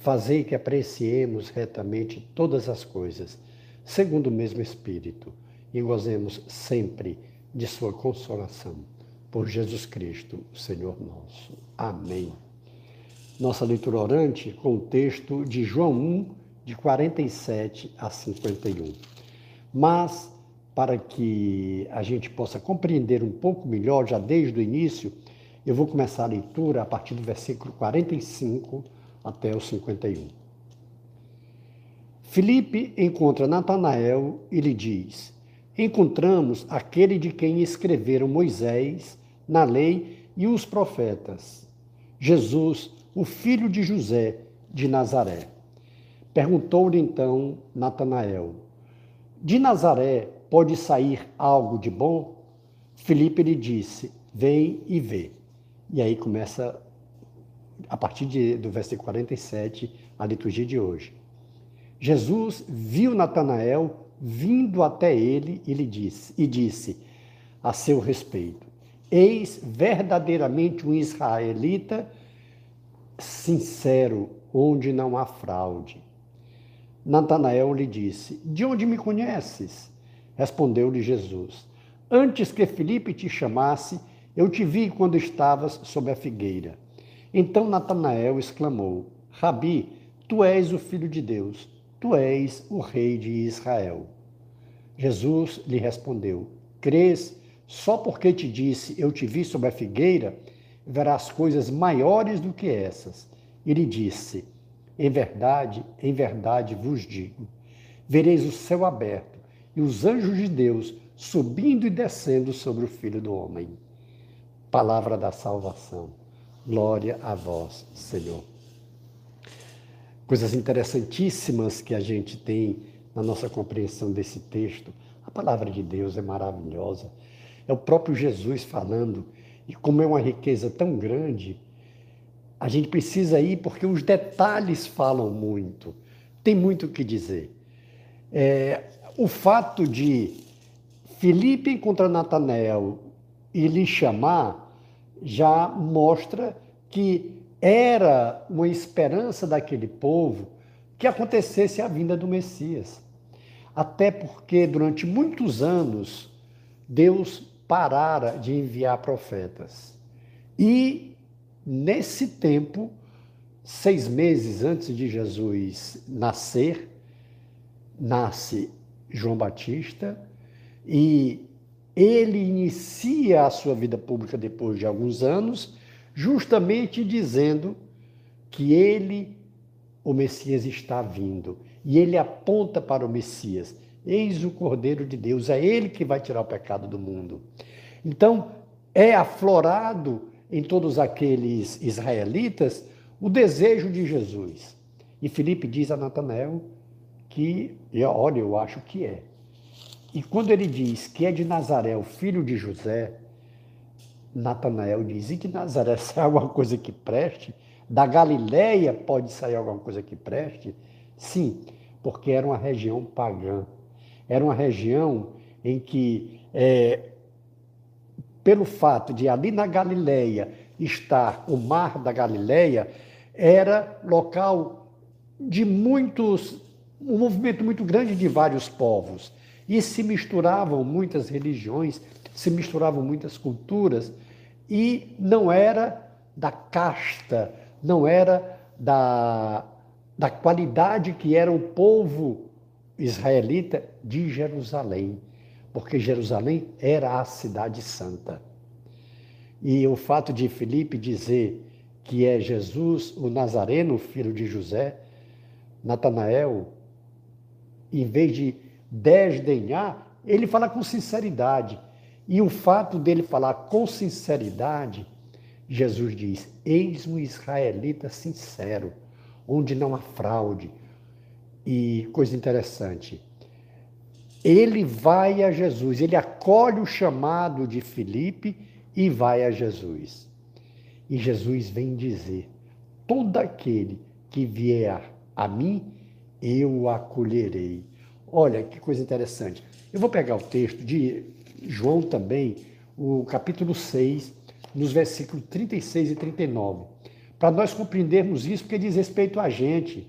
fazei que apreciemos retamente todas as coisas, segundo o mesmo Espírito, e gozemos sempre de Sua consolação. Por Jesus Cristo, Senhor nosso. Amém. Nossa leitura orante com o texto de João 1, de 47 a 51. Mas, para que a gente possa compreender um pouco melhor, já desde o início, eu vou começar a leitura a partir do versículo 45 até o 51. Filipe encontra Natanael e lhe diz: Encontramos aquele de quem escreveram Moisés na lei e os profetas, Jesus, o filho de José de Nazaré. Perguntou-lhe então Natanael: De Nazaré pode sair algo de bom? Filipe lhe disse: Vem e vê. E aí começa a partir de, do versículo 47, a liturgia de hoje. Jesus viu Natanael vindo até ele e lhe disse, e disse a seu respeito: Eis verdadeiramente um israelita sincero, onde não há fraude. Natanael lhe disse: De onde me conheces? Respondeu-lhe Jesus: Antes que Felipe te chamasse, eu te vi quando estavas sob a figueira. Então Natanael exclamou: Rabi, tu és o filho de Deus, tu és o rei de Israel. Jesus lhe respondeu: Crês só porque te disse, eu te vi sob a figueira, verás coisas maiores do que essas. E lhe disse: Em verdade, em verdade vos digo: vereis o céu aberto e os anjos de Deus subindo e descendo sobre o filho do homem. Palavra da salvação. Glória a vós, Senhor. Coisas interessantíssimas que a gente tem na nossa compreensão desse texto. A palavra de Deus é maravilhosa. É o próprio Jesus falando. E como é uma riqueza tão grande, a gente precisa ir porque os detalhes falam muito. Tem muito o que dizer. É, o fato de Felipe encontrar Natanael e lhe chamar já mostra que era uma esperança daquele povo que acontecesse a vinda do Messias. Até porque durante muitos anos Deus parara de enviar profetas. E nesse tempo, seis meses antes de Jesus nascer, nasce João Batista e ele inicia a sua vida pública depois de alguns anos, justamente dizendo que ele, o Messias, está vindo. E ele aponta para o Messias. Eis o Cordeiro de Deus, é ele que vai tirar o pecado do mundo. Então, é aflorado em todos aqueles israelitas o desejo de Jesus. E Felipe diz a Natanael que, olha, eu acho que é. E quando ele diz que é de Nazaré, o filho de José, Natanael diz: e de Nazaré sai alguma coisa que preste? Da Galileia pode sair alguma coisa que preste? Sim, porque era uma região pagã. Era uma região em que, é, pelo fato de ali na Galileia estar o mar da Galileia, era local de muitos, um movimento muito grande de vários povos. E se misturavam muitas religiões, se misturavam muitas culturas, e não era da casta, não era da, da qualidade que era o povo israelita de Jerusalém, porque Jerusalém era a cidade santa. E o fato de Filipe dizer que é Jesus, o Nazareno, filho de José, Natanael, em vez de desdenhar, ele fala com sinceridade. E o fato dele falar com sinceridade, Jesus diz: Eis um israelita sincero, onde não há fraude. E coisa interessante, ele vai a Jesus, ele acolhe o chamado de Filipe e vai a Jesus. E Jesus vem dizer: todo aquele que vier a mim, eu o acolherei. Olha que coisa interessante. Eu vou pegar o texto de João também, o capítulo 6, nos versículos 36 e 39, para nós compreendermos isso, porque diz respeito a gente.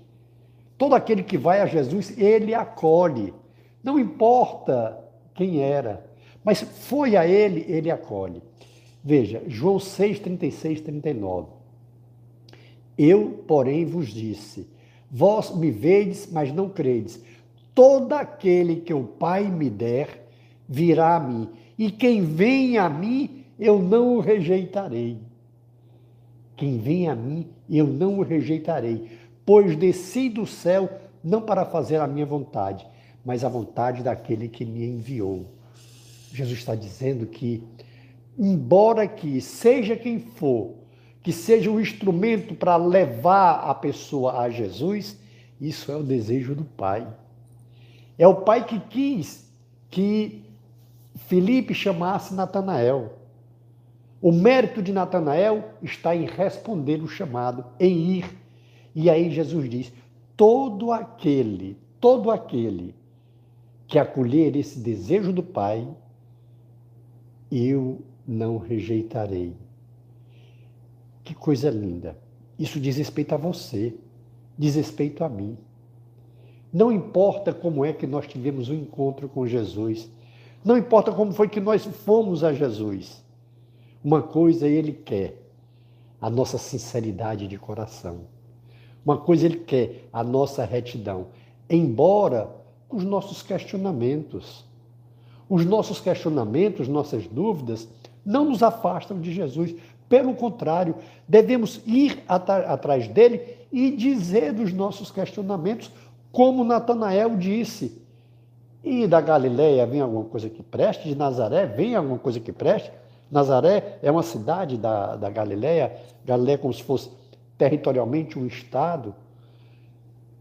Todo aquele que vai a Jesus, ele acolhe. Não importa quem era, mas foi a ele, ele acolhe. Veja, João 6, 36, 39. Eu, porém, vos disse: Vós me vedes, mas não credes. Todo aquele que o Pai me der, virá a mim. E quem vem a mim, eu não o rejeitarei. Quem vem a mim, eu não o rejeitarei. Pois desci do céu não para fazer a minha vontade, mas a vontade daquele que me enviou. Jesus está dizendo que, embora que seja quem for, que seja um instrumento para levar a pessoa a Jesus, isso é o desejo do Pai. É o Pai que quis que Felipe chamasse Natanael. O mérito de Natanael está em responder o chamado, em ir. E aí Jesus diz: todo aquele, todo aquele que acolher esse desejo do Pai, eu não rejeitarei. Que coisa linda. Isso diz respeito a você, diz respeito a mim. Não importa como é que nós tivemos um encontro com Jesus, não importa como foi que nós fomos a Jesus. Uma coisa ele quer, a nossa sinceridade de coração. Uma coisa ele quer, a nossa retidão. Embora os nossos questionamentos. Os nossos questionamentos, nossas dúvidas, não nos afastam de Jesus. Pelo contrário, devemos ir atrás dele e dizer dos nossos questionamentos, como Natanael disse. E da Galileia vem alguma coisa que preste? De Nazaré vem alguma coisa que preste? Nazaré é uma cidade da, da Galileia, Galileia é como se fosse territorialmente um estado.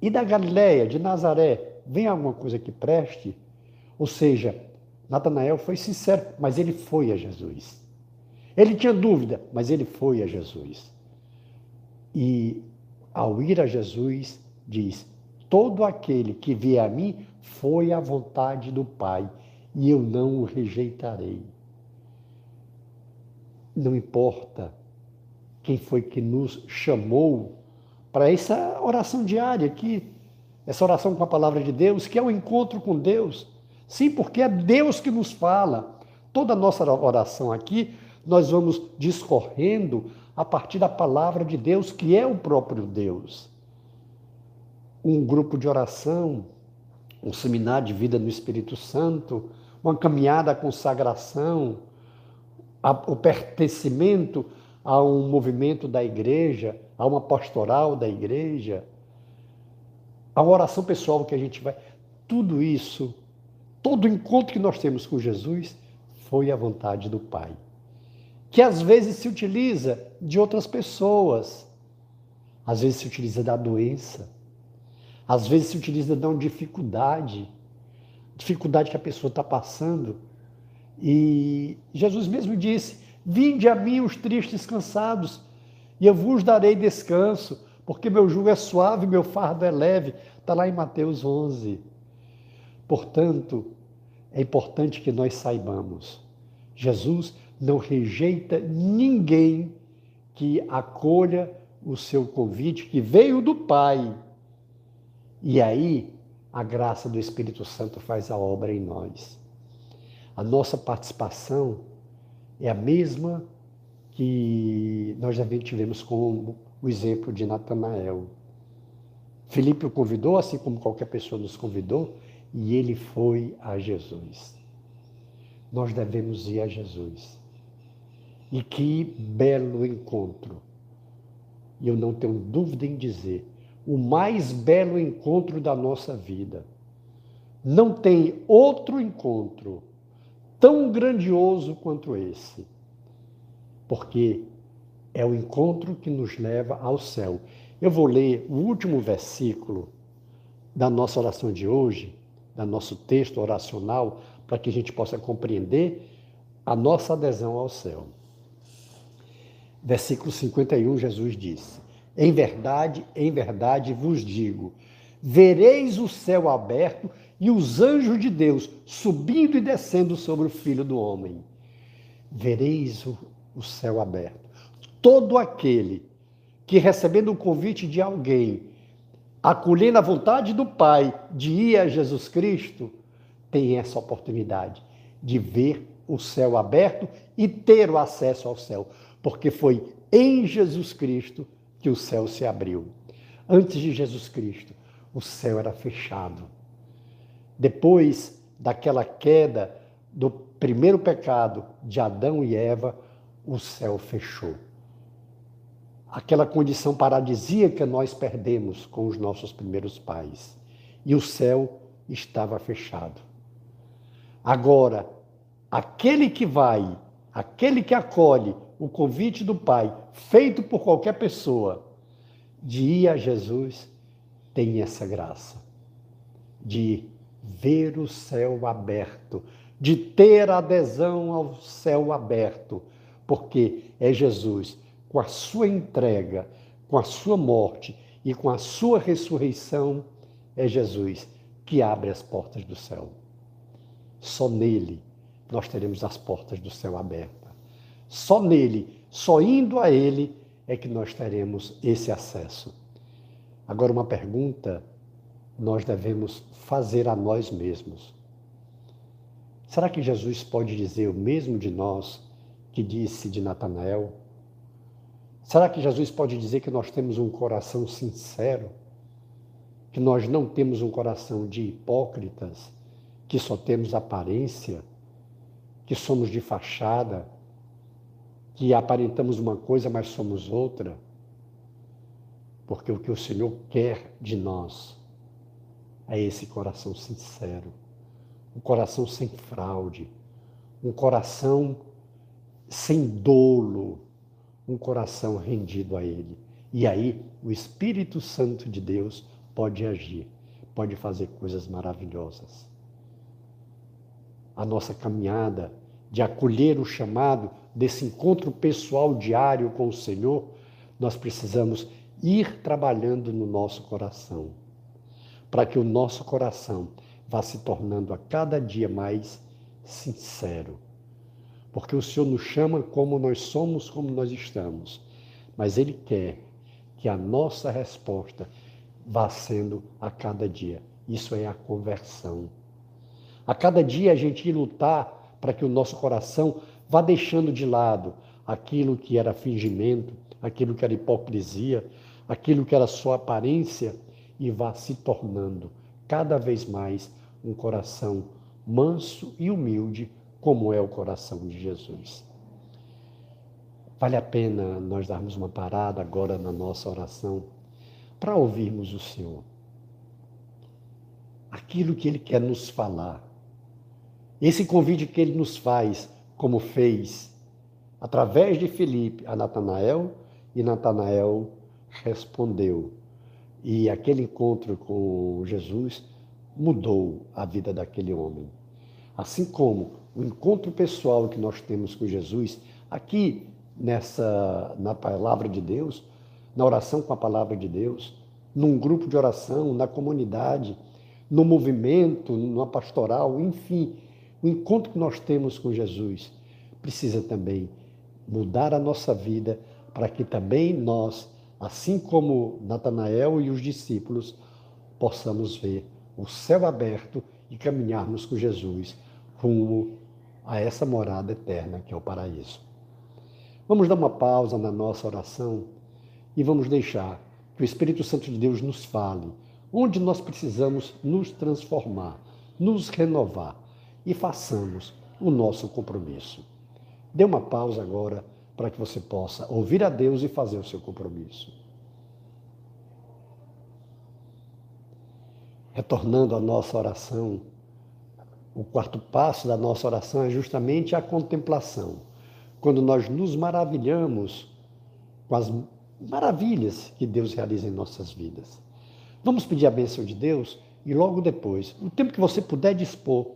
E da Galileia, de Nazaré, vem alguma coisa que preste? Ou seja, Natanael foi sincero, mas ele foi a Jesus. Ele tinha dúvida, mas ele foi a Jesus. E ao ir a Jesus, diz: Todo aquele que vier a mim foi à vontade do Pai, e eu não o rejeitarei. Não importa quem foi que nos chamou para essa oração diária aqui, essa oração com a palavra de Deus, que é o um encontro com Deus. Sim, porque é Deus que nos fala. Toda a nossa oração aqui, nós vamos discorrendo a partir da palavra de Deus, que é o próprio Deus. Um grupo de oração, um seminário de vida no Espírito Santo, uma caminhada à consagração, o pertencimento a um movimento da igreja, a uma pastoral da igreja, a oração pessoal que a gente vai. Tudo isso, todo encontro que nós temos com Jesus foi a vontade do Pai. Que às vezes se utiliza de outras pessoas, às vezes se utiliza da doença, às vezes se utiliza de uma dificuldade, dificuldade que a pessoa está passando. E Jesus mesmo disse: Vinde a mim os tristes cansados, e eu vos darei descanso porque meu jugo é suave, meu fardo é leve. Está lá em Mateus 11. Portanto, é importante que nós saibamos: Jesus não rejeita ninguém que acolha o seu convite, que veio do Pai. E aí, a graça do Espírito Santo faz a obra em nós. A nossa participação é a mesma que nós já tivemos com o exemplo de Natanael. Filipe o convidou, assim como qualquer pessoa nos convidou, e ele foi a Jesus. Nós devemos ir a Jesus. E que belo encontro. E eu não tenho dúvida em dizer, o mais belo encontro da nossa vida. Não tem outro encontro tão grandioso quanto esse. Porque é o encontro que nos leva ao céu. Eu vou ler o último versículo da nossa oração de hoje, do nosso texto oracional, para que a gente possa compreender a nossa adesão ao céu. Versículo 51, Jesus diz: Em verdade, em verdade vos digo, vereis o céu aberto e os anjos de Deus subindo e descendo sobre o filho do homem. Vereis o, o céu aberto. Todo aquele que recebendo o convite de alguém, acolhendo a vontade do Pai de ir a Jesus Cristo, tem essa oportunidade de ver o céu aberto e ter o acesso ao céu, porque foi em Jesus Cristo que o céu se abriu. Antes de Jesus Cristo, o céu era fechado. Depois daquela queda do primeiro pecado de Adão e Eva, o céu fechou. Aquela condição paradisíaca nós perdemos com os nossos primeiros pais. E o céu estava fechado. Agora, aquele que vai, aquele que acolhe o convite do Pai, feito por qualquer pessoa, de ir a Jesus, tem essa graça de ver o céu aberto, de ter adesão ao céu aberto, porque é Jesus, com a sua entrega, com a sua morte e com a sua ressurreição, é Jesus que abre as portas do céu. Só nele nós teremos as portas do céu abertas. Só nele, só indo a ele, é que nós teremos esse acesso. Agora, uma pergunta nós devemos fazer a nós mesmos. Será que Jesus pode dizer o mesmo de nós que disse de Natanael? Será que Jesus pode dizer que nós temos um coração sincero? Que nós não temos um coração de hipócritas? que só temos aparência, que somos de fachada, que aparentamos uma coisa, mas somos outra. Porque o que o Senhor quer de nós é esse coração sincero, um coração sem fraude, um coração sem dolo, um coração rendido a Ele. E aí o Espírito Santo de Deus pode agir, pode fazer coisas maravilhosas a nossa caminhada, de acolher o chamado desse encontro pessoal diário com o Senhor, nós precisamos ir trabalhando no nosso coração, para que o nosso coração vá se tornando a cada dia mais sincero. Porque o Senhor nos chama como nós somos, como nós estamos, mas Ele quer que a nossa resposta vá sendo a cada dia. Isso é a conversão. A cada dia a gente ir lutar para que o nosso coração vá deixando de lado aquilo que era fingimento, aquilo que era hipocrisia, aquilo que era só aparência e vá se tornando cada vez mais um coração manso e humilde, como é o coração de Jesus. Vale a pena nós darmos uma parada agora na nossa oração para ouvirmos o Senhor. Aquilo que Ele quer nos falar esse convite que ele nos faz, como fez através de Felipe a Natanael, e Natanael respondeu. E aquele encontro com Jesus mudou a vida daquele homem. Assim como o encontro pessoal que nós temos com Jesus, aqui nessa na palavra de Deus, na oração com a palavra de Deus, num grupo de oração, na comunidade, no movimento, numa pastoral, enfim, o encontro que nós temos com Jesus precisa também mudar a nossa vida para que também nós, assim como Natanael e os discípulos, possamos ver o céu aberto e caminharmos com Jesus rumo a essa morada eterna que é o paraíso. Vamos dar uma pausa na nossa oração e vamos deixar que o Espírito Santo de Deus nos fale onde nós precisamos nos transformar, nos renovar e façamos o nosso compromisso. Dê uma pausa agora para que você possa ouvir a Deus e fazer o seu compromisso. Retornando à nossa oração, o quarto passo da nossa oração é justamente a contemplação. Quando nós nos maravilhamos com as maravilhas que Deus realiza em nossas vidas. Vamos pedir a bênção de Deus e logo depois, o tempo que você puder dispor,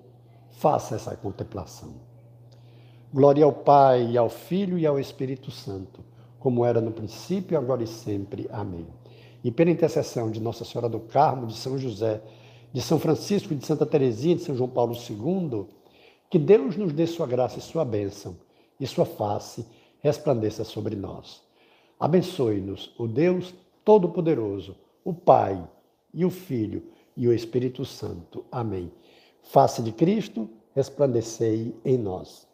faça essa contemplação. Glória ao Pai, ao Filho e ao Espírito Santo, como era no princípio, agora e sempre. Amém. E pela intercessão de Nossa Senhora do Carmo, de São José, de São Francisco, de Santa Teresinha, de São João Paulo II, que Deus nos dê sua graça e sua bênção, e sua face resplandeça sobre nós. Abençoe-nos o Deus Todo-Poderoso, o Pai e o Filho e o Espírito Santo. Amém. Face de Cristo, resplandecei em nós.